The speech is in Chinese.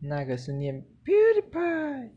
那个是念 “beauty pie”。